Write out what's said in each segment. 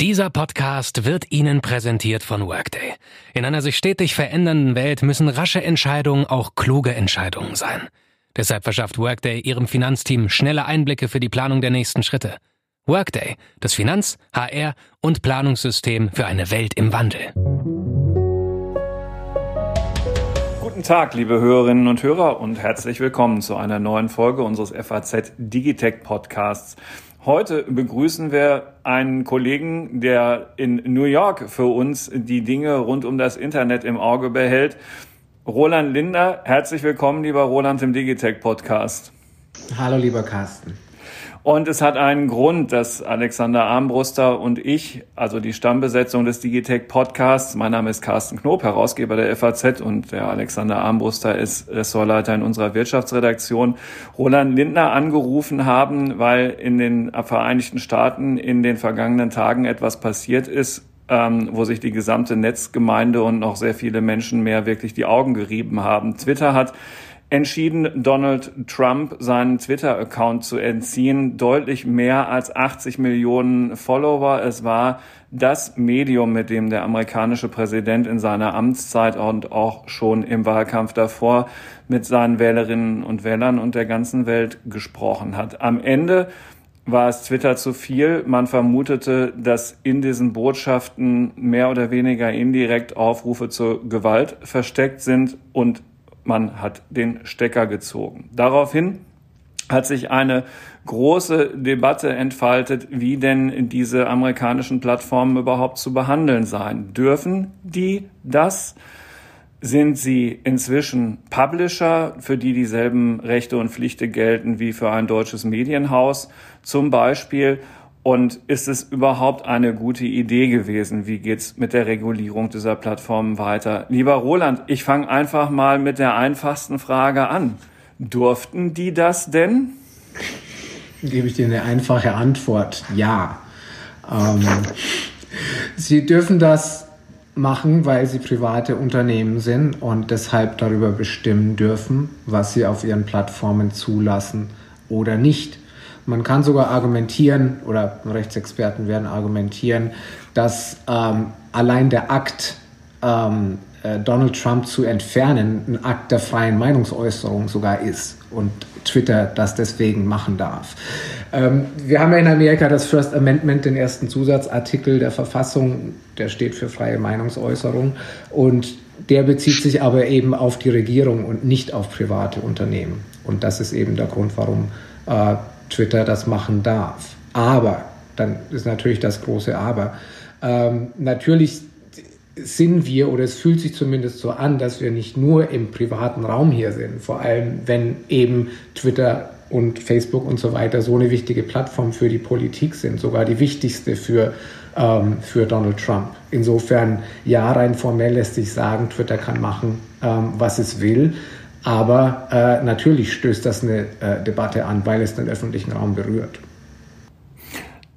Dieser Podcast wird Ihnen präsentiert von Workday. In einer sich stetig verändernden Welt müssen rasche Entscheidungen auch kluge Entscheidungen sein. Deshalb verschafft Workday Ihrem Finanzteam schnelle Einblicke für die Planung der nächsten Schritte. Workday, das Finanz-, HR- und Planungssystem für eine Welt im Wandel. Guten Tag, liebe Hörerinnen und Hörer und herzlich willkommen zu einer neuen Folge unseres FAZ Digitech Podcasts. Heute begrüßen wir einen Kollegen, der in New York für uns die Dinge rund um das Internet im Auge behält. Roland Linder, herzlich willkommen, lieber Roland im Digitech Podcast. Hallo, lieber Carsten. Und es hat einen Grund, dass Alexander Armbruster und ich, also die Stammbesetzung des Digitech Podcasts, mein Name ist Carsten Knob, Herausgeber der FAZ und der Alexander Armbruster ist Ressortleiter in unserer Wirtschaftsredaktion, Roland Lindner angerufen haben, weil in den Vereinigten Staaten in den vergangenen Tagen etwas passiert ist, ähm, wo sich die gesamte Netzgemeinde und noch sehr viele Menschen mehr wirklich die Augen gerieben haben. Twitter hat entschieden, Donald Trump seinen Twitter-Account zu entziehen. Deutlich mehr als 80 Millionen Follower. Es war das Medium, mit dem der amerikanische Präsident in seiner Amtszeit und auch schon im Wahlkampf davor mit seinen Wählerinnen und Wählern und der ganzen Welt gesprochen hat. Am Ende war es Twitter zu viel. Man vermutete, dass in diesen Botschaften mehr oder weniger indirekt Aufrufe zur Gewalt versteckt sind und man hat den Stecker gezogen. Daraufhin hat sich eine große Debatte entfaltet, wie denn diese amerikanischen Plattformen überhaupt zu behandeln seien. Dürfen die das? Sind sie inzwischen Publisher, für die dieselben Rechte und Pflichten gelten wie für ein deutsches Medienhaus zum Beispiel? Und ist es überhaupt eine gute Idee gewesen? Wie geht's mit der Regulierung dieser Plattformen weiter? Lieber Roland, ich fange einfach mal mit der einfachsten Frage an. Durften die das denn? Gebe ich dir eine einfache Antwort. Ja. Ähm, sie dürfen das machen, weil sie private Unternehmen sind und deshalb darüber bestimmen dürfen, was sie auf ihren Plattformen zulassen oder nicht. Man kann sogar argumentieren, oder Rechtsexperten werden argumentieren, dass ähm, allein der Akt, ähm, äh, Donald Trump zu entfernen, ein Akt der freien Meinungsäußerung sogar ist und Twitter das deswegen machen darf. Ähm, wir haben ja in Amerika das First Amendment, den ersten Zusatzartikel der Verfassung, der steht für freie Meinungsäußerung und der bezieht sich aber eben auf die Regierung und nicht auf private Unternehmen. Und das ist eben der Grund, warum äh, Twitter das machen darf. Aber, dann ist natürlich das große Aber, ähm, natürlich sind wir, oder es fühlt sich zumindest so an, dass wir nicht nur im privaten Raum hier sind, vor allem wenn eben Twitter und Facebook und so weiter so eine wichtige Plattform für die Politik sind, sogar die wichtigste für, ähm, für Donald Trump. Insofern, ja, rein formell lässt sich sagen, Twitter kann machen, ähm, was es will. Aber äh, natürlich stößt das eine äh, Debatte an, weil es den öffentlichen Raum berührt.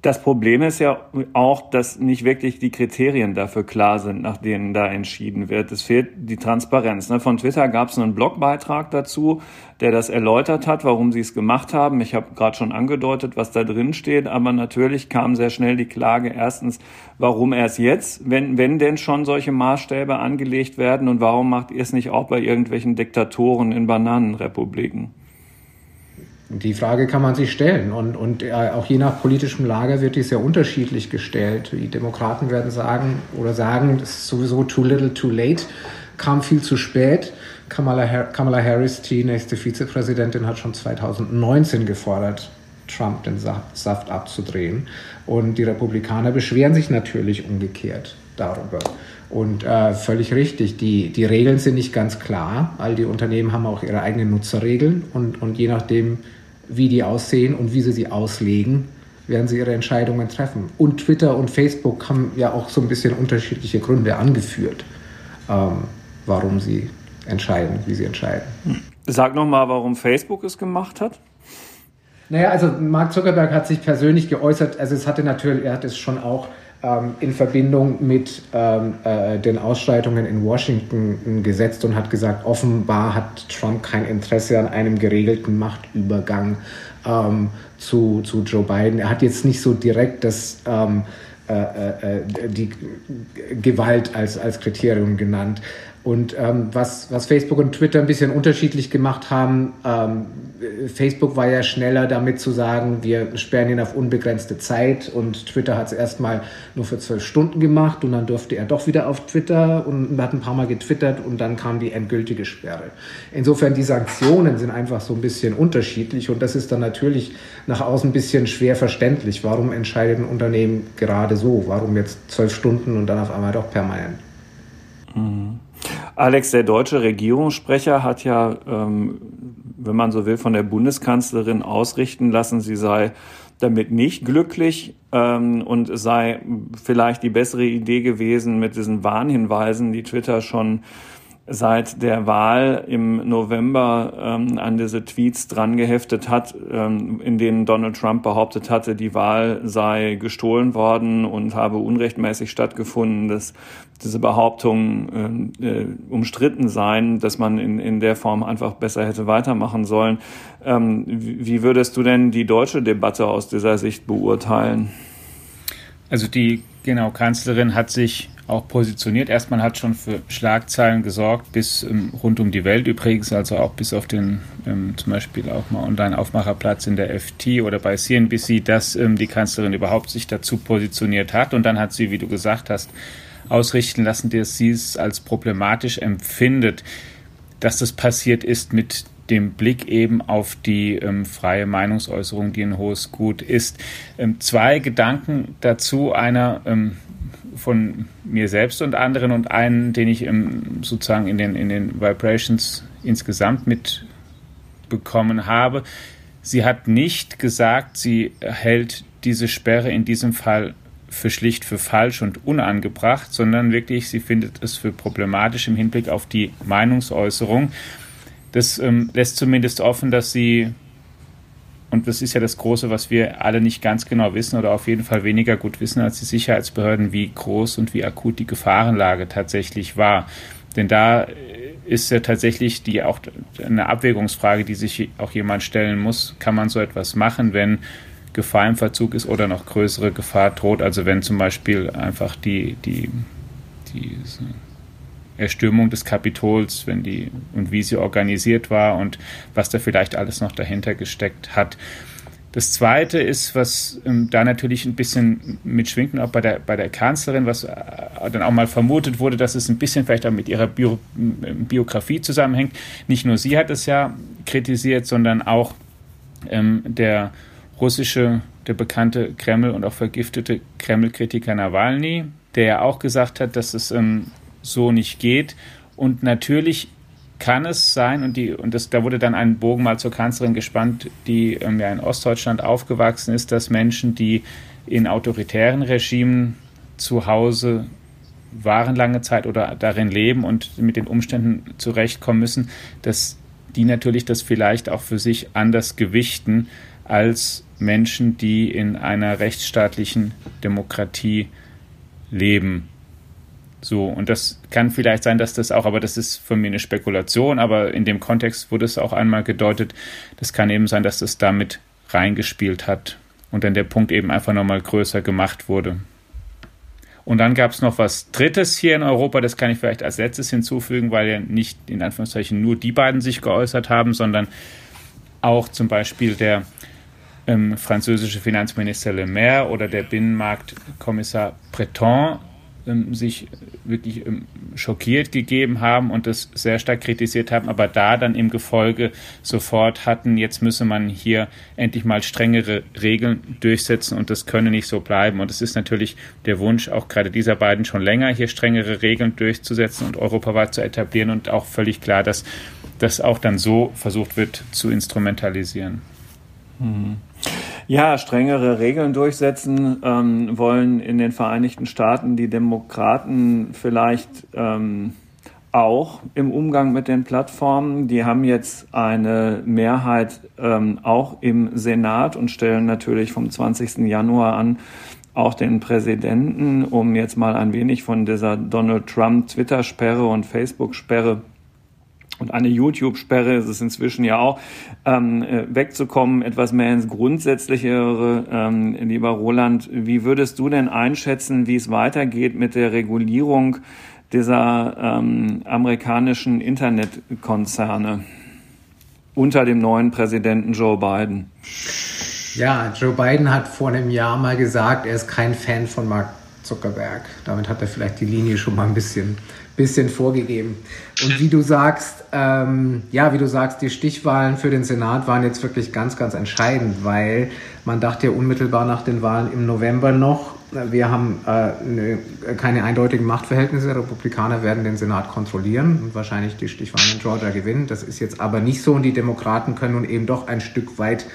Das Problem ist ja auch, dass nicht wirklich die Kriterien dafür klar sind, nach denen da entschieden wird. Es fehlt die Transparenz. Ne? Von Twitter gab es einen Blogbeitrag dazu, der das erläutert hat, warum sie es gemacht haben. Ich habe gerade schon angedeutet, was da drin steht, aber natürlich kam sehr schnell die Klage erstens, warum erst jetzt, wenn, wenn denn schon solche Maßstäbe angelegt werden und warum macht ihr es nicht auch bei irgendwelchen Diktatoren in Bananenrepubliken? Die Frage kann man sich stellen und, und äh, auch je nach politischem Lager wird die sehr unterschiedlich gestellt. Die Demokraten werden sagen oder sagen, das ist sowieso too little, too late, kam viel zu spät. Kamala, Kamala Harris, die nächste Vizepräsidentin, hat schon 2019 gefordert, Trump den Saft abzudrehen. Und die Republikaner beschweren sich natürlich umgekehrt darüber. Und äh, völlig richtig, die, die Regeln sind nicht ganz klar. All die Unternehmen haben auch ihre eigenen Nutzerregeln und, und je nachdem, wie die aussehen und wie sie sie auslegen, werden sie ihre Entscheidungen treffen. Und Twitter und Facebook haben ja auch so ein bisschen unterschiedliche Gründe angeführt, ähm, warum sie entscheiden, wie sie entscheiden. Sag nochmal, warum Facebook es gemacht hat. Naja, also Mark Zuckerberg hat sich persönlich geäußert, also es hatte natürlich, er hat es schon auch in Verbindung mit ähm, äh, den Ausschreitungen in Washington gesetzt und hat gesagt, offenbar hat Trump kein Interesse an einem geregelten Machtübergang ähm, zu, zu Joe Biden. Er hat jetzt nicht so direkt das ähm, äh, äh, äh die Gewalt als, als Kriterium genannt. Und ähm, was, was Facebook und Twitter ein bisschen unterschiedlich gemacht haben, ähm, Facebook war ja schneller damit zu sagen, wir sperren ihn auf unbegrenzte Zeit und Twitter hat es erstmal nur für zwölf Stunden gemacht und dann durfte er doch wieder auf Twitter und hat ein paar Mal getwittert und dann kam die endgültige Sperre. Insofern die Sanktionen sind einfach so ein bisschen unterschiedlich und das ist dann natürlich nach außen ein bisschen schwer verständlich. Warum entscheidet ein Unternehmen gerade so? Warum jetzt zwölf Stunden und dann auf einmal doch permanent? Mhm. Alex, der deutsche Regierungssprecher hat ja, ähm, wenn man so will, von der Bundeskanzlerin ausrichten lassen, sie sei damit nicht glücklich ähm, und sei vielleicht die bessere Idee gewesen, mit diesen Warnhinweisen, die Twitter schon seit der Wahl im November ähm, an diese Tweets dran geheftet hat, ähm, in denen Donald Trump behauptet hatte, die Wahl sei gestohlen worden und habe unrechtmäßig stattgefunden, dass diese Behauptungen äh, äh, umstritten seien, dass man in, in der Form einfach besser hätte weitermachen sollen. Ähm, wie würdest du denn die deutsche Debatte aus dieser Sicht beurteilen? Also die genau Kanzlerin hat sich auch positioniert. Erstmal hat schon für Schlagzeilen gesorgt, bis ähm, rund um die Welt übrigens, also auch bis auf den ähm, zum Beispiel auch mal Online-Aufmacherplatz in der FT oder bei CNBC, dass ähm, die Kanzlerin überhaupt sich dazu positioniert hat. Und dann hat sie, wie du gesagt hast, ausrichten lassen, dass sie es als problematisch empfindet, dass das passiert ist mit dem Blick eben auf die ähm, freie Meinungsäußerung, die ein hohes Gut ist. Ähm, zwei Gedanken dazu. Einer, ähm, von mir selbst und anderen und einen, den ich im, sozusagen in den, in den Vibrations insgesamt mitbekommen habe. Sie hat nicht gesagt, sie hält diese Sperre in diesem Fall für schlicht für falsch und unangebracht, sondern wirklich, sie findet es für problematisch im Hinblick auf die Meinungsäußerung. Das ähm, lässt zumindest offen, dass sie und das ist ja das Große, was wir alle nicht ganz genau wissen oder auf jeden Fall weniger gut wissen als die Sicherheitsbehörden, wie groß und wie akut die Gefahrenlage tatsächlich war. Denn da ist ja tatsächlich die auch eine Abwägungsfrage, die sich auch jemand stellen muss. Kann man so etwas machen, wenn Gefahr im Verzug ist oder noch größere Gefahr droht? Also wenn zum Beispiel einfach die, die, die Erstürmung des Kapitols, wenn die und wie sie organisiert war und was da vielleicht alles noch dahinter gesteckt hat. Das Zweite ist, was ähm, da natürlich ein bisschen mitschwingt, auch bei der, bei der Kanzlerin, was äh, dann auch mal vermutet wurde, dass es ein bisschen vielleicht auch mit ihrer Bio, Biografie zusammenhängt. Nicht nur sie hat es ja kritisiert, sondern auch ähm, der russische, der bekannte Kreml und auch vergiftete Kreml-Kritiker Nawalny, der ja auch gesagt hat, dass es ähm, so nicht geht. Und natürlich kann es sein, und, die, und das, da wurde dann ein Bogen mal zur Kanzlerin gespannt, die ähm, ja in Ostdeutschland aufgewachsen ist, dass Menschen, die in autoritären Regimen zu Hause waren lange Zeit oder darin leben und mit den Umständen zurechtkommen müssen, dass die natürlich das vielleicht auch für sich anders gewichten als Menschen, die in einer rechtsstaatlichen Demokratie leben. So, und das kann vielleicht sein, dass das auch, aber das ist von mir eine Spekulation, aber in dem Kontext wurde es auch einmal gedeutet, das kann eben sein, dass das damit reingespielt hat und dann der Punkt eben einfach nochmal größer gemacht wurde. Und dann gab es noch was Drittes hier in Europa, das kann ich vielleicht als letztes hinzufügen, weil ja nicht in Anführungszeichen nur die beiden sich geäußert haben, sondern auch zum Beispiel der ähm, französische Finanzminister Le Maire oder der Binnenmarktkommissar Breton ähm, sich wirklich ähm, schockiert gegeben haben und das sehr stark kritisiert haben, aber da dann im Gefolge sofort hatten, jetzt müsse man hier endlich mal strengere Regeln durchsetzen und das könne nicht so bleiben. Und es ist natürlich der Wunsch auch gerade dieser beiden schon länger, hier strengere Regeln durchzusetzen und europaweit zu etablieren und auch völlig klar, dass das auch dann so versucht wird zu instrumentalisieren. Mhm. Ja, strengere Regeln durchsetzen ähm, wollen in den Vereinigten Staaten die Demokraten vielleicht ähm, auch im Umgang mit den Plattformen. Die haben jetzt eine Mehrheit ähm, auch im Senat und stellen natürlich vom 20. Januar an auch den Präsidenten, um jetzt mal ein wenig von dieser Donald Trump Twitter-Sperre und Facebook-Sperre und eine YouTube-Sperre ist es inzwischen ja auch, ähm, äh, wegzukommen, etwas mehr ins Grundsätzlichere. Ähm, lieber Roland, wie würdest du denn einschätzen, wie es weitergeht mit der Regulierung dieser ähm, amerikanischen Internetkonzerne unter dem neuen Präsidenten Joe Biden? Ja, Joe Biden hat vor einem Jahr mal gesagt, er ist kein Fan von Mark Zuckerberg. Damit hat er vielleicht die Linie schon mal ein bisschen, bisschen vorgegeben. Und wie du sagst, ähm, ja, wie du sagst, die Stichwahlen für den Senat waren jetzt wirklich ganz, ganz entscheidend, weil man dachte ja unmittelbar nach den Wahlen im November noch, wir haben äh, ne, keine eindeutigen Machtverhältnisse. Republikaner werden den Senat kontrollieren und wahrscheinlich die Stichwahlen in Georgia gewinnen. Das ist jetzt aber nicht so und die Demokraten können nun eben doch ein Stück weit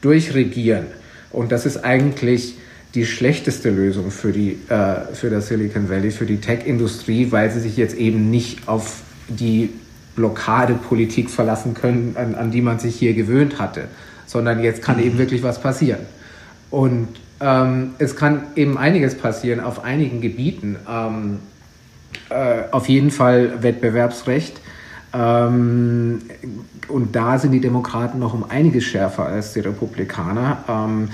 durchregieren. Und das ist eigentlich die schlechteste Lösung für, die, äh, für das Silicon Valley, für die Tech-Industrie, weil sie sich jetzt eben nicht auf die Blockadepolitik verlassen können, an, an die man sich hier gewöhnt hatte, sondern jetzt kann eben wirklich was passieren. Und ähm, es kann eben einiges passieren auf einigen Gebieten. Ähm, äh, auf jeden Fall Wettbewerbsrecht. Ähm, und da sind die Demokraten noch um einiges schärfer als die Republikaner. Ähm,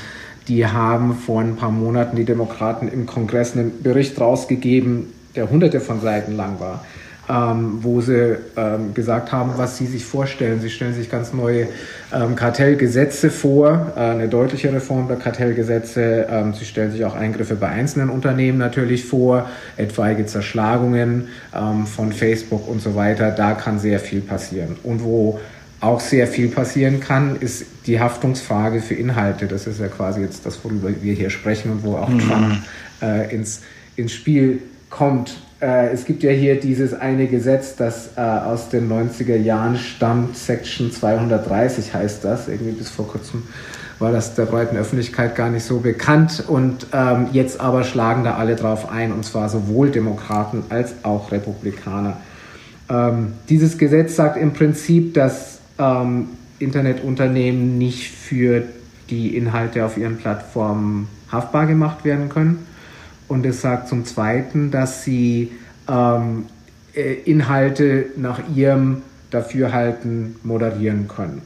die haben vor ein paar Monaten die Demokraten im Kongress einen Bericht rausgegeben, der hunderte von Seiten lang war, ähm, wo sie ähm, gesagt haben, was sie sich vorstellen. Sie stellen sich ganz neue ähm, Kartellgesetze vor, äh, eine deutliche Reform der Kartellgesetze. Ähm, sie stellen sich auch Eingriffe bei einzelnen Unternehmen natürlich vor, etwaige Zerschlagungen ähm, von Facebook und so weiter. Da kann sehr viel passieren. Und wo auch sehr viel passieren kann, ist die Haftungsfrage für Inhalte. Das ist ja quasi jetzt das, worüber wir hier sprechen und wo auch mhm. Trump äh, ins, ins Spiel kommt. Äh, es gibt ja hier dieses eine Gesetz, das äh, aus den 90er Jahren stammt, Section 230 heißt das. Irgendwie bis vor kurzem war das der breiten Öffentlichkeit gar nicht so bekannt. Und ähm, jetzt aber schlagen da alle drauf ein, und zwar sowohl Demokraten als auch Republikaner. Ähm, dieses Gesetz sagt im Prinzip, dass ähm, Internetunternehmen nicht für die Inhalte auf ihren Plattformen haftbar gemacht werden können. Und es sagt zum Zweiten, dass sie ähm, äh, Inhalte nach ihrem Dafürhalten moderieren können.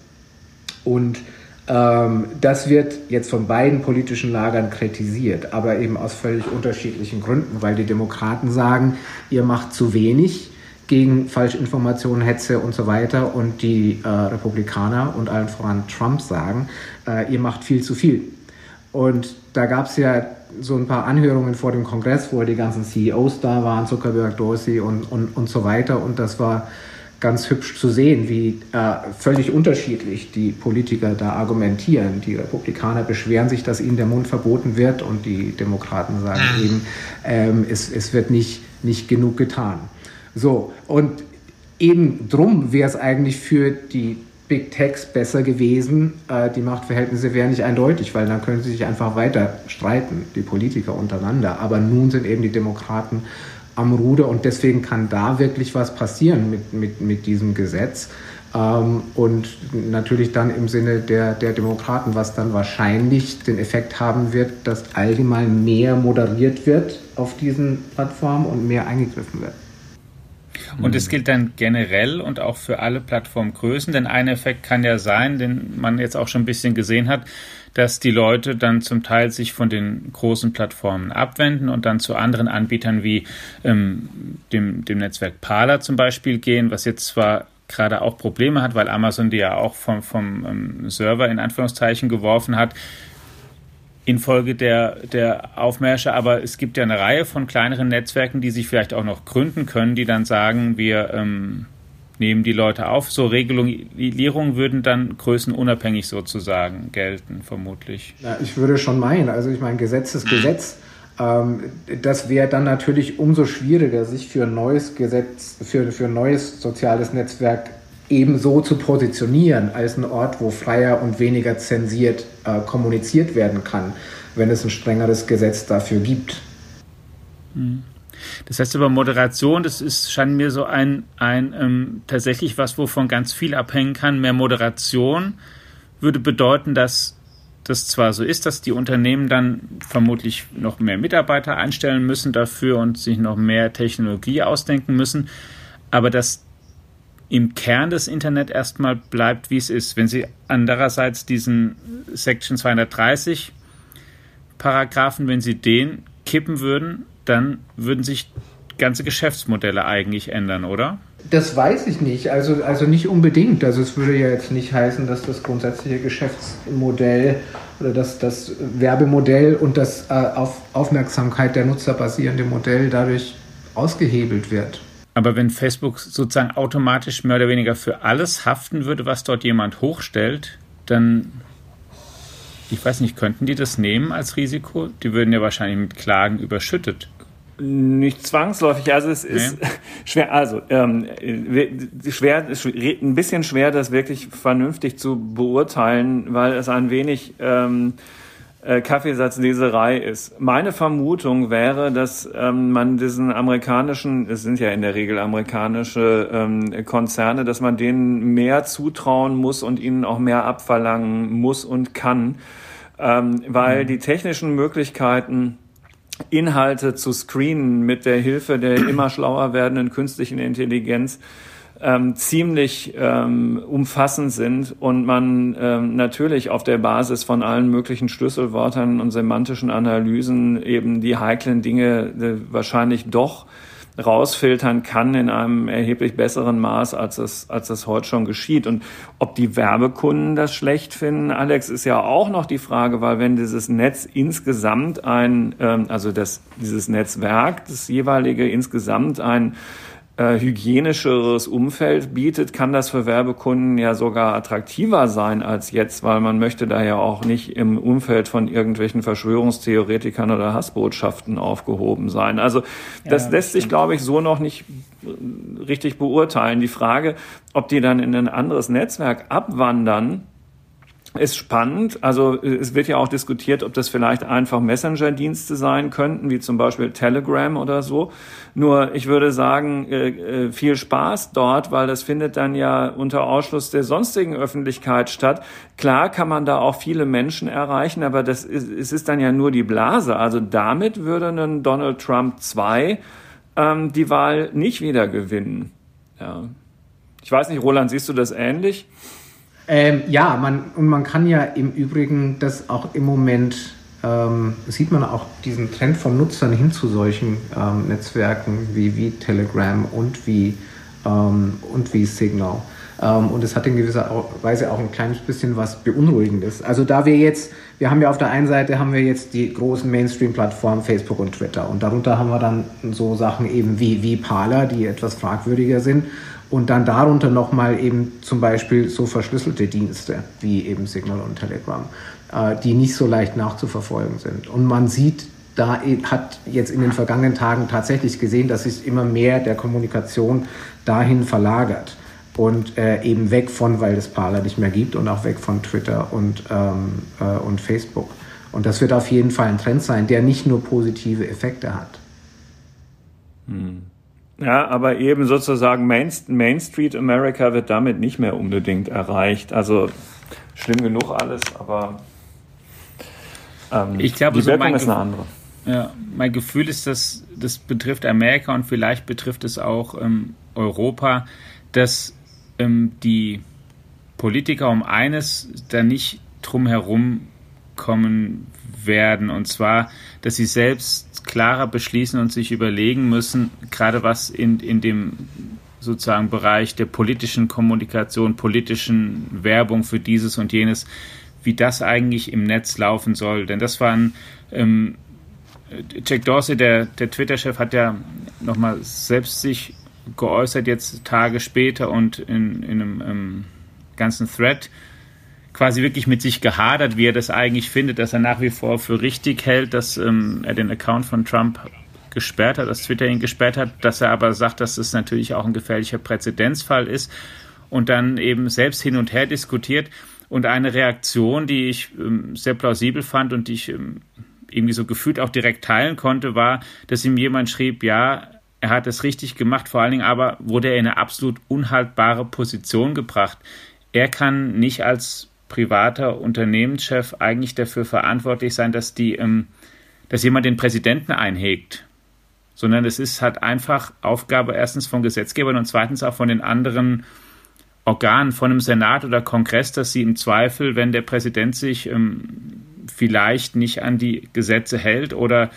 Und ähm, das wird jetzt von beiden politischen Lagern kritisiert, aber eben aus völlig unterschiedlichen Gründen, weil die Demokraten sagen, ihr macht zu wenig gegen Falschinformationen, Hetze und so weiter. Und die äh, Republikaner und allen voran Trump sagen, äh, ihr macht viel zu viel. Und da gab es ja so ein paar Anhörungen vor dem Kongress, wo die ganzen CEOs da waren, Zuckerberg, Dorsey und, und, und so weiter. Und das war ganz hübsch zu sehen, wie äh, völlig unterschiedlich die Politiker da argumentieren. Die Republikaner beschweren sich, dass ihnen der Mund verboten wird und die Demokraten sagen eben, ähm, es, es wird nicht, nicht genug getan. So, und eben drum wäre es eigentlich für die Big Techs besser gewesen, äh, die Machtverhältnisse wären nicht eindeutig, weil dann können sie sich einfach weiter streiten, die Politiker untereinander. Aber nun sind eben die Demokraten am Ruder und deswegen kann da wirklich was passieren mit, mit, mit diesem Gesetz. Ähm, und natürlich dann im Sinne der, der Demokraten, was dann wahrscheinlich den Effekt haben wird, dass allgemein mehr moderiert wird auf diesen Plattformen und mehr eingegriffen wird. Und es gilt dann generell und auch für alle Plattformgrößen, denn ein Effekt kann ja sein, den man jetzt auch schon ein bisschen gesehen hat, dass die Leute dann zum Teil sich von den großen Plattformen abwenden und dann zu anderen Anbietern wie ähm, dem, dem Netzwerk Parler zum Beispiel gehen, was jetzt zwar gerade auch Probleme hat, weil Amazon die ja auch vom, vom ähm, Server in Anführungszeichen geworfen hat, infolge der, der Aufmärsche, aber es gibt ja eine Reihe von kleineren Netzwerken, die sich vielleicht auch noch gründen können, die dann sagen, wir ähm, nehmen die Leute auf. So Regulierungen würden dann größenunabhängig sozusagen gelten, vermutlich. Ja, ich würde schon meinen, also ich meine, Gesetz ist Gesetz. Ähm, das wäre dann natürlich umso schwieriger, sich für ein neues Gesetz, für, für ein neues soziales Netzwerk ebenso zu positionieren als ein Ort, wo freier und weniger zensiert äh, kommuniziert werden kann, wenn es ein strengeres Gesetz dafür gibt. Mhm. Das heißt aber Moderation, das ist scheint mir so ein, ein ähm, tatsächlich was, wovon ganz viel abhängen kann. Mehr Moderation würde bedeuten, dass das zwar so ist, dass die Unternehmen dann vermutlich noch mehr Mitarbeiter einstellen müssen dafür und sich noch mehr Technologie ausdenken müssen, aber dass im Kern des Internet erstmal bleibt, wie es ist. Wenn Sie andererseits diesen Section 230 Paragraphen, wenn Sie den kippen würden, dann würden sich ganze Geschäftsmodelle eigentlich ändern, oder? Das weiß ich nicht. Also, also nicht unbedingt. Also es würde ja jetzt nicht heißen, dass das grundsätzliche Geschäftsmodell oder das, das Werbemodell und das äh, auf Aufmerksamkeit der Nutzer basierende Modell dadurch ausgehebelt wird. Aber wenn Facebook sozusagen automatisch mehr oder weniger für alles haften würde, was dort jemand hochstellt, dann, ich weiß nicht, könnten die das nehmen als Risiko? Die würden ja wahrscheinlich mit Klagen überschüttet. Nicht zwangsläufig, also es ist nee. schwer, also ähm, schwer, ein bisschen schwer, das wirklich vernünftig zu beurteilen, weil es ein wenig ähm, äh, Kaffeesatzleserei ist. Meine Vermutung wäre, dass ähm, man diesen amerikanischen, es sind ja in der Regel amerikanische ähm, Konzerne, dass man denen mehr zutrauen muss und ihnen auch mehr abverlangen muss und kann, ähm, weil mhm. die technischen Möglichkeiten Inhalte zu screenen mit der Hilfe der immer schlauer werdenden künstlichen Intelligenz ähm, ziemlich ähm, umfassend sind und man ähm, natürlich auf der Basis von allen möglichen Schlüsselwörtern und semantischen Analysen eben die heiklen Dinge äh, wahrscheinlich doch rausfiltern kann in einem erheblich besseren Maß, als es, als es heute schon geschieht. Und ob die Werbekunden das schlecht finden, Alex, ist ja auch noch die Frage, weil wenn dieses Netz insgesamt ein, ähm, also das, dieses Netzwerk, das jeweilige insgesamt ein hygienischeres Umfeld bietet, kann das für Werbekunden ja sogar attraktiver sein als jetzt, weil man möchte da ja auch nicht im Umfeld von irgendwelchen Verschwörungstheoretikern oder Hassbotschaften aufgehoben sein. Also das ja, lässt sich, glaube ich, so noch nicht richtig beurteilen. Die Frage, ob die dann in ein anderes Netzwerk abwandern, ist spannend. Also es wird ja auch diskutiert, ob das vielleicht einfach Messenger-Dienste sein könnten, wie zum Beispiel Telegram oder so. Nur ich würde sagen, äh, äh, viel Spaß dort, weil das findet dann ja unter Ausschluss der sonstigen Öffentlichkeit statt. Klar kann man da auch viele Menschen erreichen, aber das ist, es ist dann ja nur die Blase. Also damit würde ein Donald Trump 2 ähm, die Wahl nicht wieder gewinnen. Ja. Ich weiß nicht, Roland, siehst du das ähnlich? Ähm, ja, man, und man kann ja im Übrigen das auch im Moment, ähm, sieht man auch diesen Trend von Nutzern hin zu solchen ähm, Netzwerken wie, wie Telegram und wie, ähm, und wie Signal. Ähm, und es hat in gewisser Weise auch ein kleines bisschen was Beunruhigendes. Also da wir jetzt, wir haben ja auf der einen Seite haben wir jetzt die großen Mainstream-Plattformen Facebook und Twitter und darunter haben wir dann so Sachen eben wie, wie Parler, die etwas fragwürdiger sind und dann darunter nochmal eben zum Beispiel so verschlüsselte Dienste wie eben Signal und Telegram, äh, die nicht so leicht nachzuverfolgen sind. Und man sieht, da hat jetzt in den vergangenen Tagen tatsächlich gesehen, dass sich immer mehr der Kommunikation dahin verlagert und äh, eben weg von, weil es Parler nicht mehr gibt und auch weg von Twitter und, ähm, äh, und Facebook. Und das wird auf jeden Fall ein Trend sein, der nicht nur positive Effekte hat. Hm. Ja, aber eben sozusagen Main, Main Street America wird damit nicht mehr unbedingt erreicht. Also schlimm genug alles, aber ähm, ich glaube, die Wirkung so ist eine andere. Ja, mein Gefühl ist, dass das betrifft Amerika und vielleicht betrifft es auch ähm, Europa, dass ähm, die Politiker um eines da nicht drum herum kommen werden. Und zwar, dass sie selbst klarer beschließen und sich überlegen müssen, gerade was in, in dem sozusagen Bereich der politischen Kommunikation, politischen Werbung für dieses und jenes, wie das eigentlich im Netz laufen soll. Denn das waren ähm, Jack Dorsey, der, der Twitter-Chef, hat ja nochmal selbst sich geäußert, jetzt Tage später und in, in einem ähm, ganzen Thread quasi wirklich mit sich gehadert, wie er das eigentlich findet, dass er nach wie vor für richtig hält, dass ähm, er den Account von Trump gesperrt hat, dass Twitter ihn gesperrt hat, dass er aber sagt, dass es natürlich auch ein gefährlicher Präzedenzfall ist und dann eben selbst hin und her diskutiert. Und eine Reaktion, die ich ähm, sehr plausibel fand und die ich ähm, irgendwie so gefühlt auch direkt teilen konnte, war, dass ihm jemand schrieb, ja, er hat es richtig gemacht, vor allen Dingen aber wurde er in eine absolut unhaltbare Position gebracht. Er kann nicht als privater Unternehmenschef eigentlich dafür verantwortlich sein, dass die, ähm, dass jemand den Präsidenten einhegt. Sondern es ist halt einfach Aufgabe erstens von Gesetzgebern und zweitens auch von den anderen Organen, von einem Senat oder Kongress, dass sie im Zweifel, wenn der Präsident sich ähm, vielleicht nicht an die Gesetze hält oder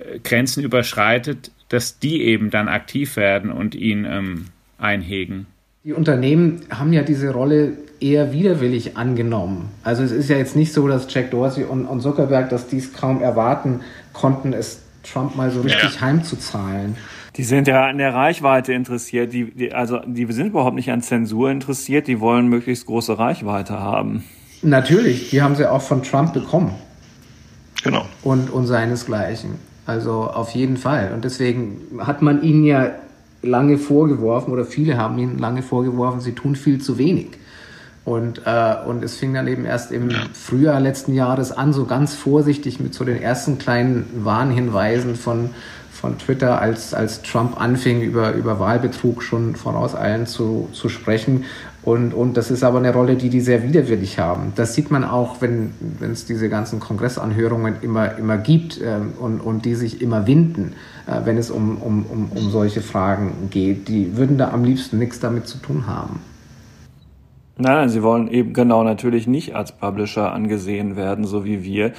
äh, Grenzen überschreitet, dass die eben dann aktiv werden und ihn ähm, einhegen. Die Unternehmen haben ja diese Rolle eher widerwillig angenommen. Also es ist ja jetzt nicht so, dass Jack Dorsey und, und Zuckerberg das dies kaum erwarten konnten, es Trump mal so richtig ja. heimzuzahlen. Die sind ja an der Reichweite interessiert. Die, die, also die sind überhaupt nicht an Zensur interessiert. Die wollen möglichst große Reichweite haben. Natürlich, die haben sie auch von Trump bekommen. Genau. Und, und seinesgleichen. Also auf jeden Fall. Und deswegen hat man ihnen ja lange vorgeworfen, oder viele haben ihnen lange vorgeworfen, sie tun viel zu wenig. Und, äh, und es fing dann eben erst im ja. Frühjahr letzten Jahres an, so ganz vorsichtig mit so den ersten kleinen Warnhinweisen von, von Twitter, als, als Trump anfing, über, über Wahlbetrug schon vorauseilend zu, zu sprechen. Und, und das ist aber eine Rolle, die die sehr widerwillig haben. Das sieht man auch, wenn es diese ganzen Kongressanhörungen immer, immer gibt ähm, und, und die sich immer winden, äh, wenn es um, um, um, um solche Fragen geht. Die würden da am liebsten nichts damit zu tun haben. Nein, nein, sie wollen eben genau natürlich nicht als Publisher angesehen werden, so wie wir.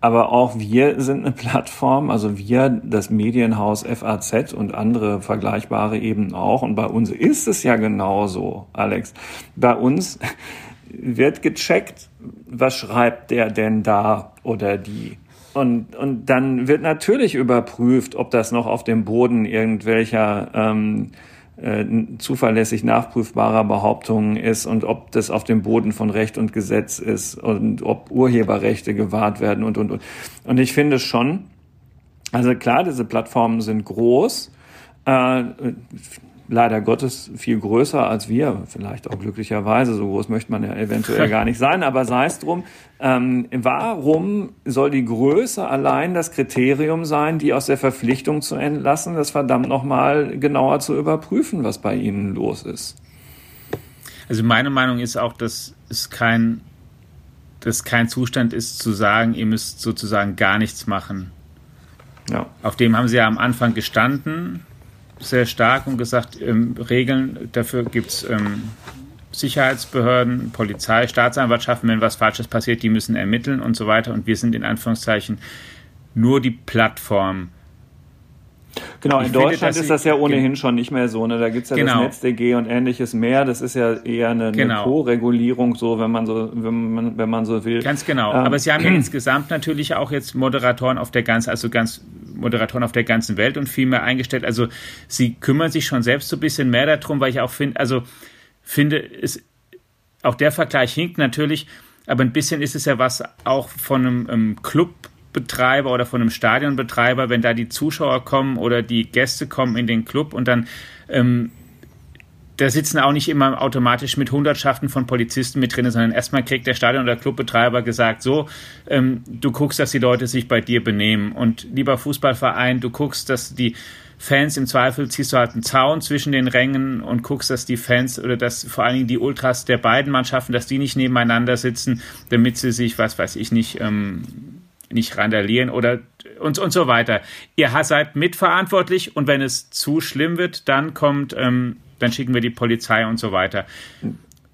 Aber auch wir sind eine Plattform, also wir, das Medienhaus FAZ und andere vergleichbare eben auch. Und bei uns ist es ja genauso, Alex. Bei uns wird gecheckt, was schreibt der denn da oder die. Und, und dann wird natürlich überprüft, ob das noch auf dem Boden irgendwelcher ähm, äh, zuverlässig nachprüfbarer Behauptungen ist und ob das auf dem Boden von Recht und Gesetz ist und ob Urheberrechte gewahrt werden und, und, und. Und ich finde schon, also klar, diese Plattformen sind groß, äh, leider Gottes viel größer als wir, vielleicht auch glücklicherweise, so groß möchte man ja eventuell gar nicht sein, aber sei es drum, ähm, warum soll die Größe allein das Kriterium sein, die aus der Verpflichtung zu entlassen, das verdammt nochmal genauer zu überprüfen, was bei ihnen los ist? Also meine Meinung ist auch, dass es kein, dass kein Zustand ist zu sagen, ihr müsst sozusagen gar nichts machen. Ja. Auf dem haben sie ja am Anfang gestanden sehr stark und gesagt, ähm, Regeln, dafür gibt es ähm, Sicherheitsbehörden, Polizei, Staatsanwaltschaften, wenn was Falsches passiert, die müssen ermitteln und so weiter. Und wir sind in Anführungszeichen nur die Plattform. Genau, in Deutschland finde, ist das ja ohnehin schon nicht mehr so. Ne? Da gibt es ja genau. das NetzDG und ähnliches mehr. Das ist ja eher eine, genau. Co-Regulierung, so wenn man so, wenn man, wenn man so will. Ganz genau. Ähm. Aber Sie haben ja insgesamt natürlich auch jetzt Moderatoren auf der ganzen, also ganz Moderatoren auf der ganzen Welt und viel mehr eingestellt. Also sie kümmern sich schon selbst so ein bisschen mehr darum, weil ich auch finde, also finde, es, auch der Vergleich hinkt natürlich, aber ein bisschen ist es ja was auch von einem ähm, Clubbetreiber oder von einem Stadionbetreiber, wenn da die Zuschauer kommen oder die Gäste kommen in den Club und dann ähm, da sitzen auch nicht immer automatisch mit Hundertschaften von Polizisten mit drin, sondern erstmal kriegt der Stadion- oder Clubbetreiber gesagt, so, ähm, du guckst, dass die Leute sich bei dir benehmen. Und lieber Fußballverein, du guckst, dass die Fans im Zweifel ziehst du halt einen Zaun zwischen den Rängen und guckst, dass die Fans oder dass vor allen Dingen die Ultras der beiden Mannschaften, dass die nicht nebeneinander sitzen, damit sie sich, was weiß ich nicht, ähm, nicht randalieren oder und, und so weiter. Ihr seid mitverantwortlich und wenn es zu schlimm wird, dann kommt ähm, dann schicken wir die Polizei und so weiter.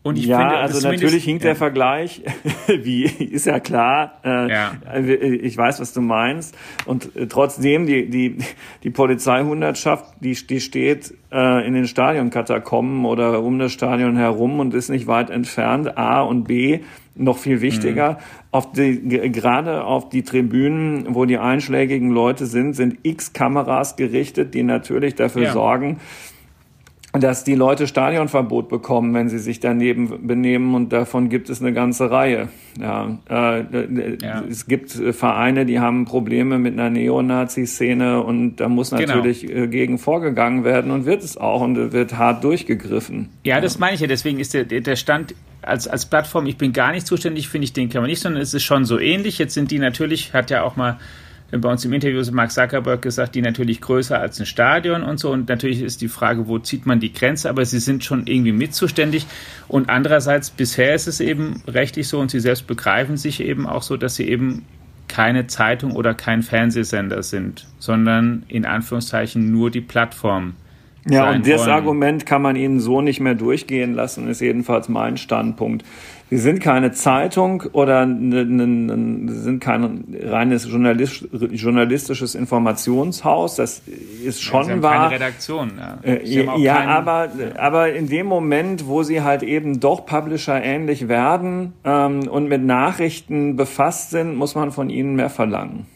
Und ich ja, finde, also natürlich hinkt ja. der Vergleich, wie ist ja klar. Äh, ja. Ich weiß, was du meinst. Und äh, trotzdem die die die Polizeihundertschaft, die die steht äh, in den Stadionkatakomben oder um das Stadion herum und ist nicht weit entfernt. A und B noch viel wichtiger. Mhm. Auf die, gerade auf die Tribünen, wo die einschlägigen Leute sind, sind X Kameras gerichtet, die natürlich dafür ja. sorgen, dass die Leute Stadionverbot bekommen, wenn sie sich daneben benehmen und davon gibt es eine ganze Reihe. Ja, äh, ja. Es gibt Vereine, die haben Probleme mit einer Neonazi-Szene und da muss genau. natürlich genau. gegen vorgegangen werden und wird es auch und wird hart durchgegriffen. Ja, das meine ich ja. Deswegen ist der, der Stand als, als Plattform, ich bin gar nicht zuständig, finde ich, den kann man nicht, sondern es ist schon so ähnlich. Jetzt sind die natürlich, hat ja auch mal bei uns im Interview hat Mark Zuckerberg gesagt, die natürlich größer als ein Stadion und so. Und natürlich ist die Frage, wo zieht man die Grenze, aber sie sind schon irgendwie mitzuständig. Und andererseits, bisher ist es eben rechtlich so und sie selbst begreifen sich eben auch so, dass sie eben keine Zeitung oder kein Fernsehsender sind, sondern in Anführungszeichen nur die Plattform. Ja, und das wollen. Argument kann man ihnen so nicht mehr durchgehen lassen, ist jedenfalls mein Standpunkt. Sie sind keine Zeitung oder ne, ne, ne, sind kein reines journalistisches Informationshaus. Das ist schon ja, wahr. Keine Redaktion. Ja, äh, ja aber, aber in dem Moment, wo sie halt eben doch Publisher ähnlich werden ähm, und mit Nachrichten befasst sind, muss man von ihnen mehr verlangen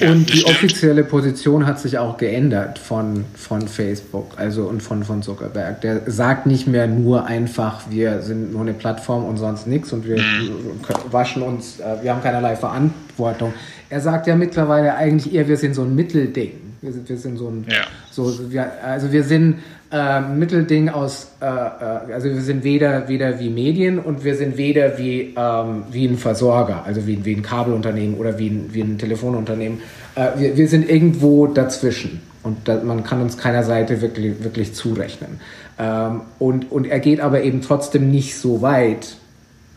und die offizielle Position hat sich auch geändert von, von Facebook also und von, von Zuckerberg. Der sagt nicht mehr nur einfach, wir sind nur eine Plattform und sonst nichts und wir mhm. waschen uns, äh, wir haben keinerlei Verantwortung. Er sagt ja mittlerweile eigentlich eher, wir sind so ein Mittelding. Wir sind, wir sind so ein, ja. so, wir, also wir sind äh, Mittelding aus, äh, äh, also wir sind weder, weder wie Medien und wir sind weder wie, ähm, wie ein Versorger, also wie, wie ein Kabelunternehmen oder wie ein, wie ein Telefonunternehmen. Äh, wir, wir sind irgendwo dazwischen und da, man kann uns keiner Seite wirklich, wirklich zurechnen. Ähm, und, und er geht aber eben trotzdem nicht so weit,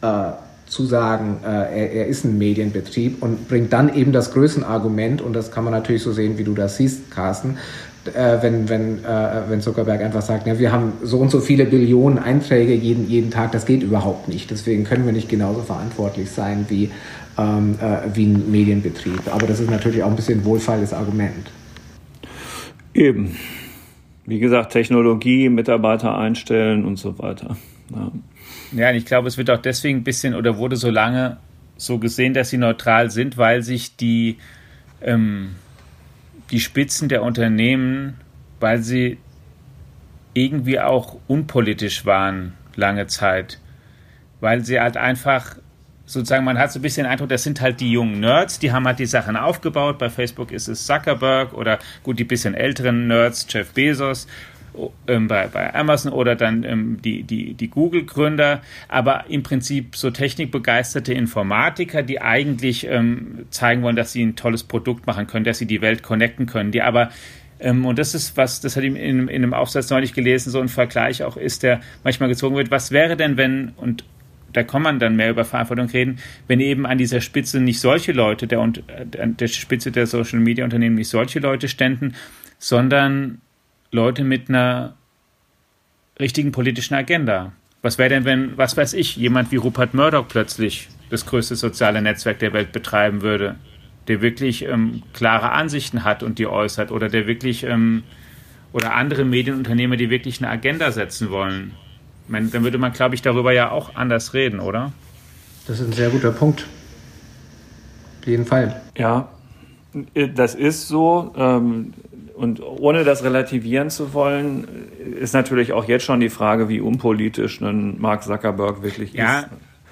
äh, zu sagen, äh, er, er, ist ein Medienbetrieb und bringt dann eben das Größenargument, und das kann man natürlich so sehen, wie du das siehst, Carsten, äh, wenn, wenn, äh, wenn Zuckerberg einfach sagt, ja, wir haben so und so viele Billionen Einträge jeden, jeden Tag, das geht überhaupt nicht. Deswegen können wir nicht genauso verantwortlich sein wie, ähm, äh, wie ein Medienbetrieb. Aber das ist natürlich auch ein bisschen wohlfeiles Argument. Eben. Wie gesagt, Technologie, Mitarbeiter einstellen und so weiter. Ja. Ja, und ich glaube, es wird auch deswegen ein bisschen oder wurde so lange so gesehen, dass sie neutral sind, weil sich die, ähm, die Spitzen der Unternehmen, weil sie irgendwie auch unpolitisch waren lange Zeit, weil sie halt einfach sozusagen, man hat so ein bisschen den Eindruck, das sind halt die jungen Nerds, die haben halt die Sachen aufgebaut. Bei Facebook ist es Zuckerberg oder gut, die bisschen älteren Nerds, Jeff Bezos ähm, bei, bei Amazon oder dann ähm, die, die, die Google-Gründer, aber im Prinzip so technikbegeisterte Informatiker, die eigentlich ähm, zeigen wollen, dass sie ein tolles Produkt machen können, dass sie die Welt connecten können, die aber ähm, und das ist was, das hat ihm in, in einem Aufsatz neulich gelesen, so ein Vergleich auch ist, der manchmal gezogen wird, was wäre denn, wenn, und da kann man dann mehr über Verantwortung reden, wenn eben an dieser Spitze nicht solche Leute, der, und, äh, der Spitze der Social Media Unternehmen nicht solche Leute ständen, sondern Leute mit einer richtigen politischen Agenda. Was wäre denn, wenn, was weiß ich, jemand wie Rupert Murdoch plötzlich das größte soziale Netzwerk der Welt betreiben würde, der wirklich ähm, klare Ansichten hat und die äußert oder der wirklich ähm, oder andere Medienunternehmer, die wirklich eine Agenda setzen wollen. Meine, dann würde man, glaube ich, darüber ja auch anders reden, oder? Das ist ein sehr guter Punkt. Auf jeden Fall. Ja, das ist so. Ähm, und ohne das relativieren zu wollen, ist natürlich auch jetzt schon die Frage, wie unpolitisch ein Mark Zuckerberg wirklich ja. ist.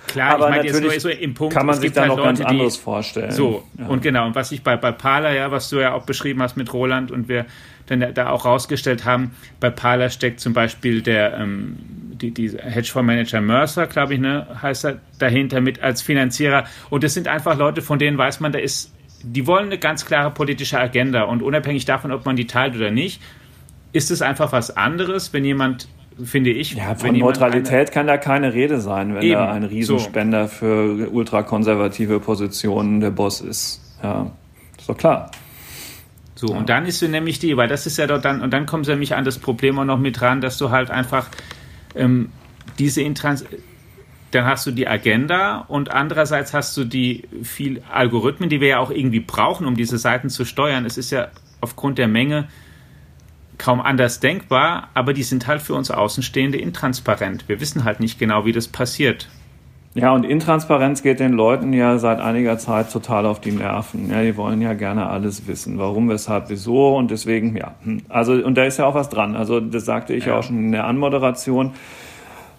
Klar, aber ich meine, natürlich so im Punkt, kann man sich da halt noch Leute, ganz anderes vorstellen. So, ja. und genau, und was ich bei, bei Parler, ja, was du ja auch beschrieben hast mit Roland und wir dann da auch rausgestellt haben, bei Parler steckt zum Beispiel der ähm, die, die Hedgefondsmanager Mercer, glaube ich, ne, heißt er, dahinter mit als Finanzierer. Und das sind einfach Leute, von denen weiß man, da ist die wollen eine ganz klare politische Agenda und unabhängig davon, ob man die teilt oder nicht, ist es einfach was anderes, wenn jemand finde ich. Ja, von Neutralität eine, kann da keine Rede sein, wenn eben, da ein Riesenspender so. für ultrakonservative Positionen der Boss ist. Ja, ist doch klar. So, ja. und dann ist so nämlich die, weil das ist ja dort dann, und dann kommen sie nämlich an das Problem auch noch mit ran, dass du halt einfach ähm, diese Intrans dann hast du die Agenda und andererseits hast du die viel Algorithmen, die wir ja auch irgendwie brauchen, um diese Seiten zu steuern. Es ist ja aufgrund der Menge kaum anders denkbar, aber die sind halt für uns Außenstehende intransparent. Wir wissen halt nicht genau, wie das passiert. Ja, und Intransparenz geht den Leuten ja seit einiger Zeit total auf die Nerven. Ja, die wollen ja gerne alles wissen. Warum, weshalb, wieso und deswegen, ja. Also, und da ist ja auch was dran. Also, das sagte ich ja, ja auch schon in der Anmoderation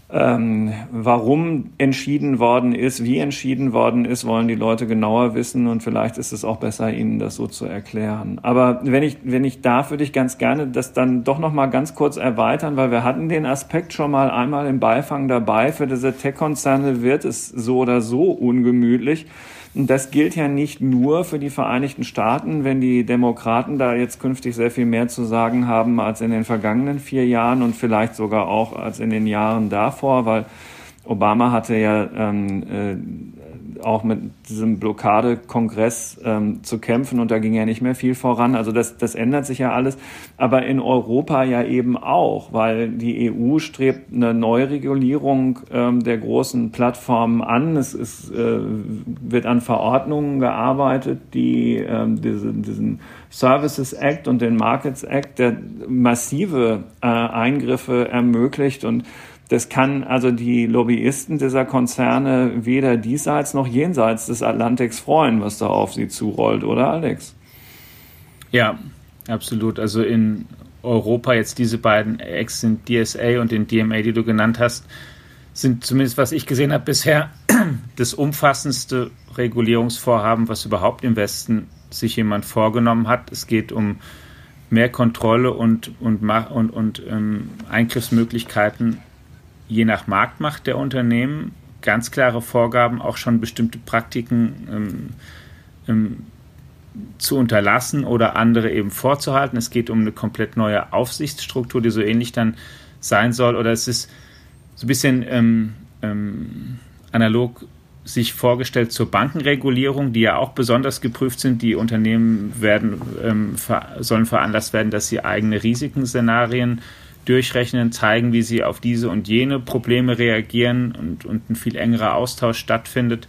ähm, warum entschieden worden ist, wie entschieden worden ist, wollen die Leute genauer wissen und vielleicht ist es auch besser, ihnen das so zu erklären. Aber wenn ich, wenn ich darf, würde ich ganz gerne das dann doch noch mal ganz kurz erweitern, weil wir hatten den Aspekt schon mal einmal im Beifang dabei. Für diese Tech-Konzerne wird es so oder so ungemütlich. Das gilt ja nicht nur für die Vereinigten Staaten, wenn die Demokraten da jetzt künftig sehr viel mehr zu sagen haben als in den vergangenen vier Jahren und vielleicht sogar auch als in den Jahren davor, weil Obama hatte ja ähm, äh, auch mit diesem Blockadekongress ähm, zu kämpfen und da ging ja nicht mehr viel voran. Also das, das ändert sich ja alles. Aber in Europa ja eben auch, weil die EU strebt eine Neuregulierung ähm, der großen Plattformen an. Es ist, äh, wird an Verordnungen gearbeitet, die ähm, diese, diesen Services Act und den Markets Act, der massive äh, Eingriffe ermöglicht und das kann also die Lobbyisten dieser Konzerne weder diesseits noch jenseits des Atlantiks freuen, was da auf sie zurollt, oder Alex? Ja, absolut. Also in Europa jetzt diese beiden Acts sind DSA und den DMA, die du genannt hast, sind zumindest was ich gesehen habe bisher das umfassendste Regulierungsvorhaben, was überhaupt im Westen sich jemand vorgenommen hat. Es geht um mehr Kontrolle und, und, und, und ähm, Eingriffsmöglichkeiten je nach Marktmacht der Unternehmen ganz klare Vorgaben, auch schon bestimmte Praktiken ähm, ähm, zu unterlassen oder andere eben vorzuhalten. Es geht um eine komplett neue Aufsichtsstruktur, die so ähnlich dann sein soll. Oder es ist so ein bisschen ähm, ähm analog sich vorgestellt zur Bankenregulierung, die ja auch besonders geprüft sind. Die Unternehmen werden, ähm, ver sollen veranlasst werden, dass sie eigene Risikenszenarien durchrechnen, zeigen, wie sie auf diese und jene Probleme reagieren und, und ein viel engerer Austausch stattfindet.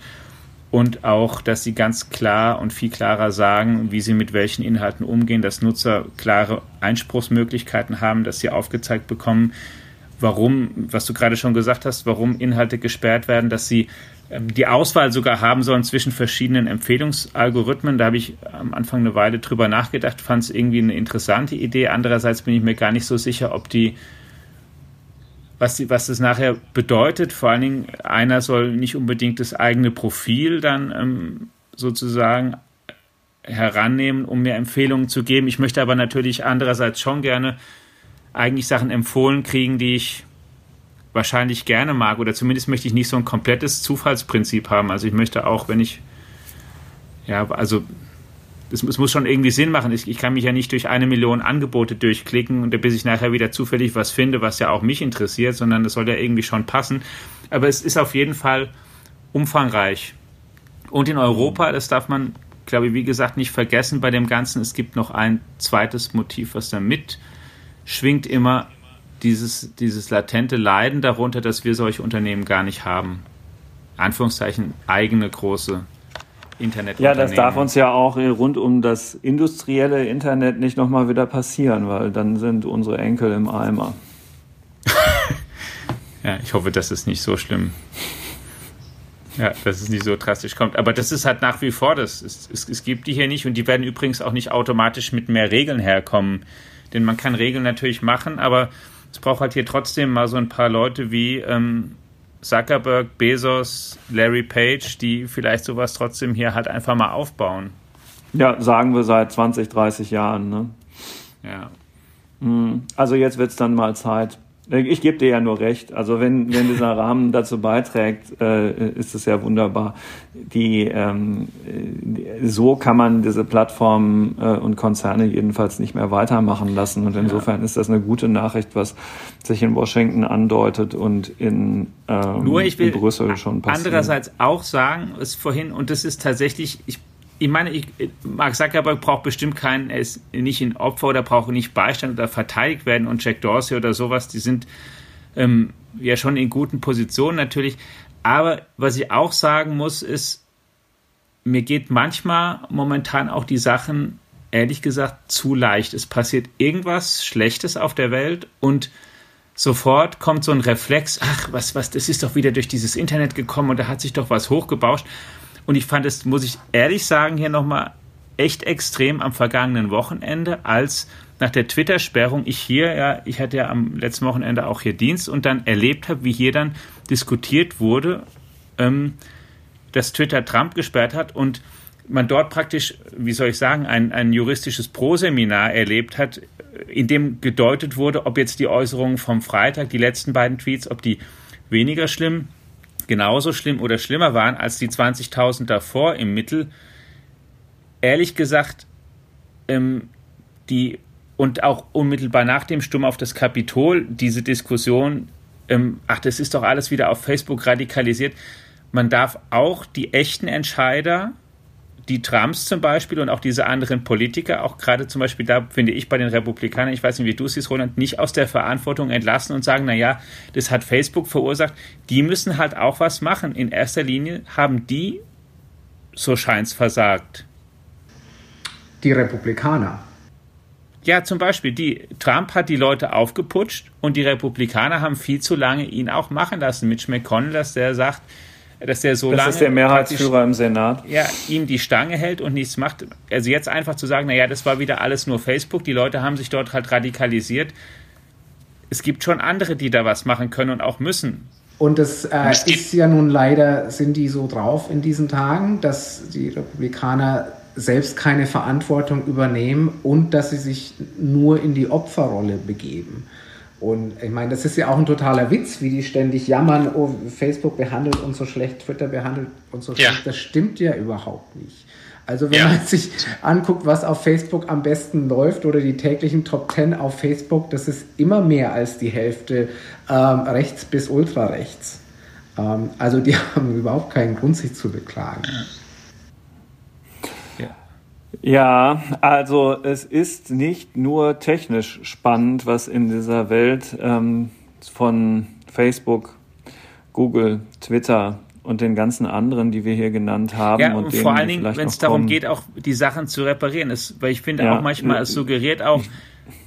Und auch, dass sie ganz klar und viel klarer sagen, wie sie mit welchen Inhalten umgehen, dass Nutzer klare Einspruchsmöglichkeiten haben, dass sie aufgezeigt bekommen, warum, was du gerade schon gesagt hast, warum Inhalte gesperrt werden, dass sie die Auswahl sogar haben sollen zwischen verschiedenen Empfehlungsalgorithmen. Da habe ich am Anfang eine Weile drüber nachgedacht, fand es irgendwie eine interessante Idee. Andererseits bin ich mir gar nicht so sicher, ob die, was, die, was das nachher bedeutet. Vor allen Dingen, einer soll nicht unbedingt das eigene Profil dann ähm, sozusagen herannehmen, um mir Empfehlungen zu geben. Ich möchte aber natürlich andererseits schon gerne eigentlich Sachen empfohlen kriegen, die ich wahrscheinlich gerne mag oder zumindest möchte ich nicht so ein komplettes Zufallsprinzip haben. Also ich möchte auch, wenn ich, ja, also es, es muss schon irgendwie Sinn machen. Ich, ich, kann mich ja nicht durch eine Million Angebote durchklicken und bis ich nachher wieder zufällig was finde, was ja auch mich interessiert, sondern es soll ja irgendwie schon passen. Aber es ist auf jeden Fall umfangreich. Und in Europa, das darf man, glaube ich, wie gesagt, nicht vergessen bei dem Ganzen, es gibt noch ein zweites Motiv, was da mitschwingt immer dieses, dieses latente Leiden darunter, dass wir solche Unternehmen gar nicht haben. Anführungszeichen eigene große Internet. Ja, das darf uns ja auch rund um das industrielle Internet nicht nochmal wieder passieren, weil dann sind unsere Enkel im Eimer. ja, ich hoffe, das ist nicht so schlimm. Ja, dass es nicht so drastisch kommt. Aber das ist halt nach wie vor das. Es, es, es gibt die hier nicht und die werden übrigens auch nicht automatisch mit mehr Regeln herkommen. Denn man kann Regeln natürlich machen, aber es braucht halt hier trotzdem mal so ein paar Leute wie ähm, Zuckerberg, Bezos, Larry Page, die vielleicht sowas trotzdem hier halt einfach mal aufbauen. Ja, sagen wir seit 20, 30 Jahren. Ne? Ja. Hm, also jetzt wird es dann mal Zeit. Ich gebe dir ja nur recht. Also wenn, wenn dieser Rahmen dazu beiträgt, äh, ist es ja wunderbar. Die, ähm, so kann man diese Plattformen äh, und Konzerne jedenfalls nicht mehr weitermachen lassen. Und insofern ja. ist das eine gute Nachricht, was sich in Washington andeutet und in, ähm, nur ich will in Brüssel schon passiert. Andererseits auch sagen, es vorhin, und das ist tatsächlich, ich ich meine, ich, Mark Zuckerberg braucht bestimmt keinen, er ist nicht ein Opfer oder braucht nicht Beistand oder verteidigt werden und Jack Dorsey oder sowas, die sind ähm, ja schon in guten Positionen natürlich. Aber was ich auch sagen muss, ist, mir geht manchmal momentan auch die Sachen, ehrlich gesagt, zu leicht. Es passiert irgendwas Schlechtes auf der Welt und sofort kommt so ein Reflex, ach, was, was, das ist doch wieder durch dieses Internet gekommen und da hat sich doch was hochgebauscht. Und ich fand es, muss ich ehrlich sagen, hier nochmal echt extrem am vergangenen Wochenende, als nach der Twitter-Sperrung ich hier, ja, ich hatte ja am letzten Wochenende auch hier Dienst und dann erlebt habe, wie hier dann diskutiert wurde, ähm, dass Twitter Trump gesperrt hat und man dort praktisch, wie soll ich sagen, ein, ein juristisches Proseminar erlebt hat, in dem gedeutet wurde, ob jetzt die Äußerungen vom Freitag, die letzten beiden Tweets, ob die weniger schlimm genauso schlimm oder schlimmer waren als die 20.000 davor im Mittel. Ehrlich gesagt, ähm, die und auch unmittelbar nach dem Sturm auf das Kapitol diese Diskussion, ähm, ach, das ist doch alles wieder auf Facebook radikalisiert. Man darf auch die echten Entscheider die Trumps zum Beispiel und auch diese anderen Politiker, auch gerade zum Beispiel da finde ich bei den Republikanern, ich weiß nicht, wie du siehst, Roland, nicht aus der Verantwortung entlassen und sagen, naja, das hat Facebook verursacht. Die müssen halt auch was machen. In erster Linie haben die, so scheint es, versagt. Die Republikaner. Ja, zum Beispiel, die, Trump hat die Leute aufgeputscht und die Republikaner haben viel zu lange ihn auch machen lassen. Mitch McConnell, dass der sagt, dass der so das lange. Das ist der Mehrheitsführer im Senat. Ja, ihm die Stange hält und nichts macht. Also jetzt einfach zu sagen, naja, das war wieder alles nur Facebook, die Leute haben sich dort halt radikalisiert. Es gibt schon andere, die da was machen können und auch müssen. Und das äh, ist ja nun leider, sind die so drauf in diesen Tagen, dass die Republikaner selbst keine Verantwortung übernehmen und dass sie sich nur in die Opferrolle begeben. Und ich meine, das ist ja auch ein totaler Witz, wie die ständig jammern, oh, Facebook behandelt uns so schlecht, Twitter behandelt uns so schlecht. Das stimmt ja überhaupt nicht. Also wenn ja. man sich anguckt, was auf Facebook am besten läuft oder die täglichen Top 10 auf Facebook, das ist immer mehr als die Hälfte ähm, rechts bis ultrarechts. Ähm, also die haben überhaupt keinen Grund, sich zu beklagen. Ja. Ja, also es ist nicht nur technisch spannend, was in dieser Welt ähm, von Facebook, Google, Twitter und den ganzen anderen, die wir hier genannt haben. Ja, und, und vor allen Dingen, wenn es darum geht, auch die Sachen zu reparieren. Das, weil ich finde ja, auch manchmal, es suggeriert auch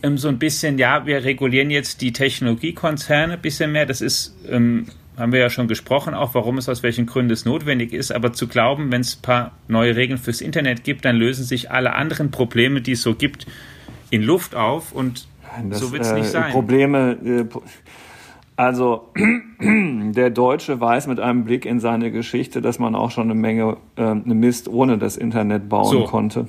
ähm, so ein bisschen, ja, wir regulieren jetzt die Technologiekonzerne ein bisschen mehr. Das ist ähm, haben wir ja schon gesprochen, auch warum es aus welchen Gründen es notwendig ist. Aber zu glauben, wenn es ein paar neue Regeln fürs Internet gibt, dann lösen sich alle anderen Probleme, die es so gibt, in Luft auf. Und das, so wird es nicht äh, sein. Probleme. Äh, also der Deutsche weiß mit einem Blick in seine Geschichte, dass man auch schon eine Menge äh, Mist ohne das Internet bauen so. konnte.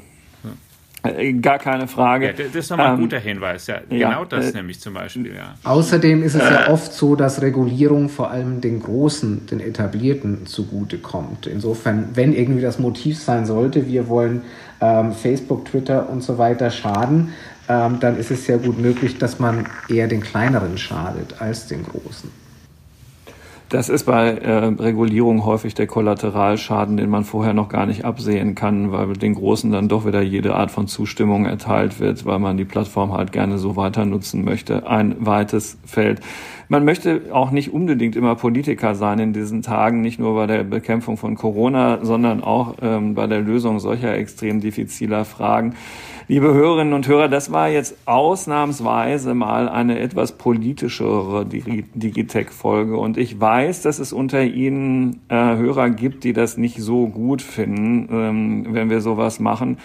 Äh, gar keine Frage. Ja, das ist nochmal ein ähm, guter Hinweis. Ja, ja genau das äh, nämlich zum Beispiel. Ja. Außerdem ist es ja äh. oft so, dass Regulierung vor allem den Großen, den Etablierten zugutekommt. Insofern, wenn irgendwie das Motiv sein sollte, wir wollen ähm, Facebook, Twitter und so weiter schaden, ähm, dann ist es sehr gut möglich, dass man eher den Kleineren schadet als den Großen. Das ist bei äh, Regulierung häufig der Kollateralschaden, den man vorher noch gar nicht absehen kann, weil den Großen dann doch wieder jede Art von Zustimmung erteilt wird, weil man die Plattform halt gerne so weiter nutzen möchte. Ein weites Feld. Man möchte auch nicht unbedingt immer Politiker sein in diesen Tagen, nicht nur bei der Bekämpfung von Corona, sondern auch ähm, bei der Lösung solcher extrem diffiziler Fragen. Liebe Hörerinnen und Hörer, das war jetzt ausnahmsweise mal eine etwas politischere Digitech-Folge. Und ich weiß, dass es unter Ihnen äh, Hörer gibt, die das nicht so gut finden, ähm, wenn wir sowas machen.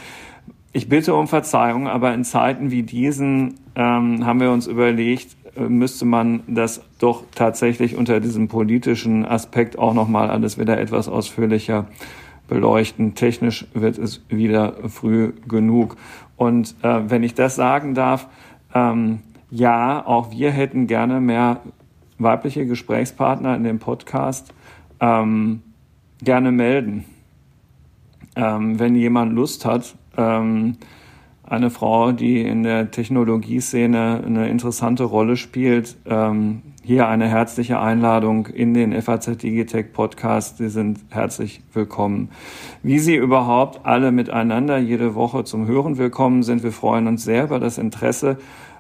Ich bitte um Verzeihung, aber in Zeiten wie diesen ähm, haben wir uns überlegt, äh, müsste man das doch tatsächlich unter diesem politischen Aspekt auch nochmal alles wieder etwas ausführlicher beleuchten. Technisch wird es wieder früh genug. Und äh, wenn ich das sagen darf, ähm, ja, auch wir hätten gerne mehr weibliche Gesprächspartner in dem Podcast. Ähm, gerne melden. Ähm, wenn jemand Lust hat, ähm, eine Frau, die in der Technologieszene eine interessante Rolle spielt. Ähm, hier eine herzliche Einladung in den FAZ Digitech Podcast. Sie sind herzlich willkommen. Wie Sie überhaupt alle miteinander jede Woche zum Hören willkommen sind, wir freuen uns sehr über das Interesse.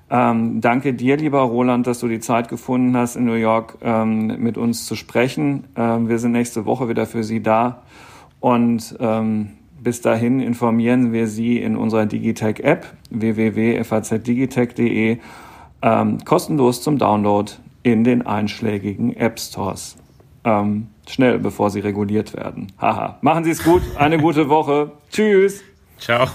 Ähm, danke dir, lieber Roland, dass du die Zeit gefunden hast, in New York ähm, mit uns zu sprechen. Ähm, wir sind nächste Woche wieder für Sie da und ähm, bis dahin informieren wir Sie in unserer Digitech-App www.fazdigitech.de ähm, kostenlos zum Download in den einschlägigen App Stores. Ähm, schnell, bevor sie reguliert werden. Haha. Machen Sie es gut. Eine gute Woche. Tschüss. Ciao.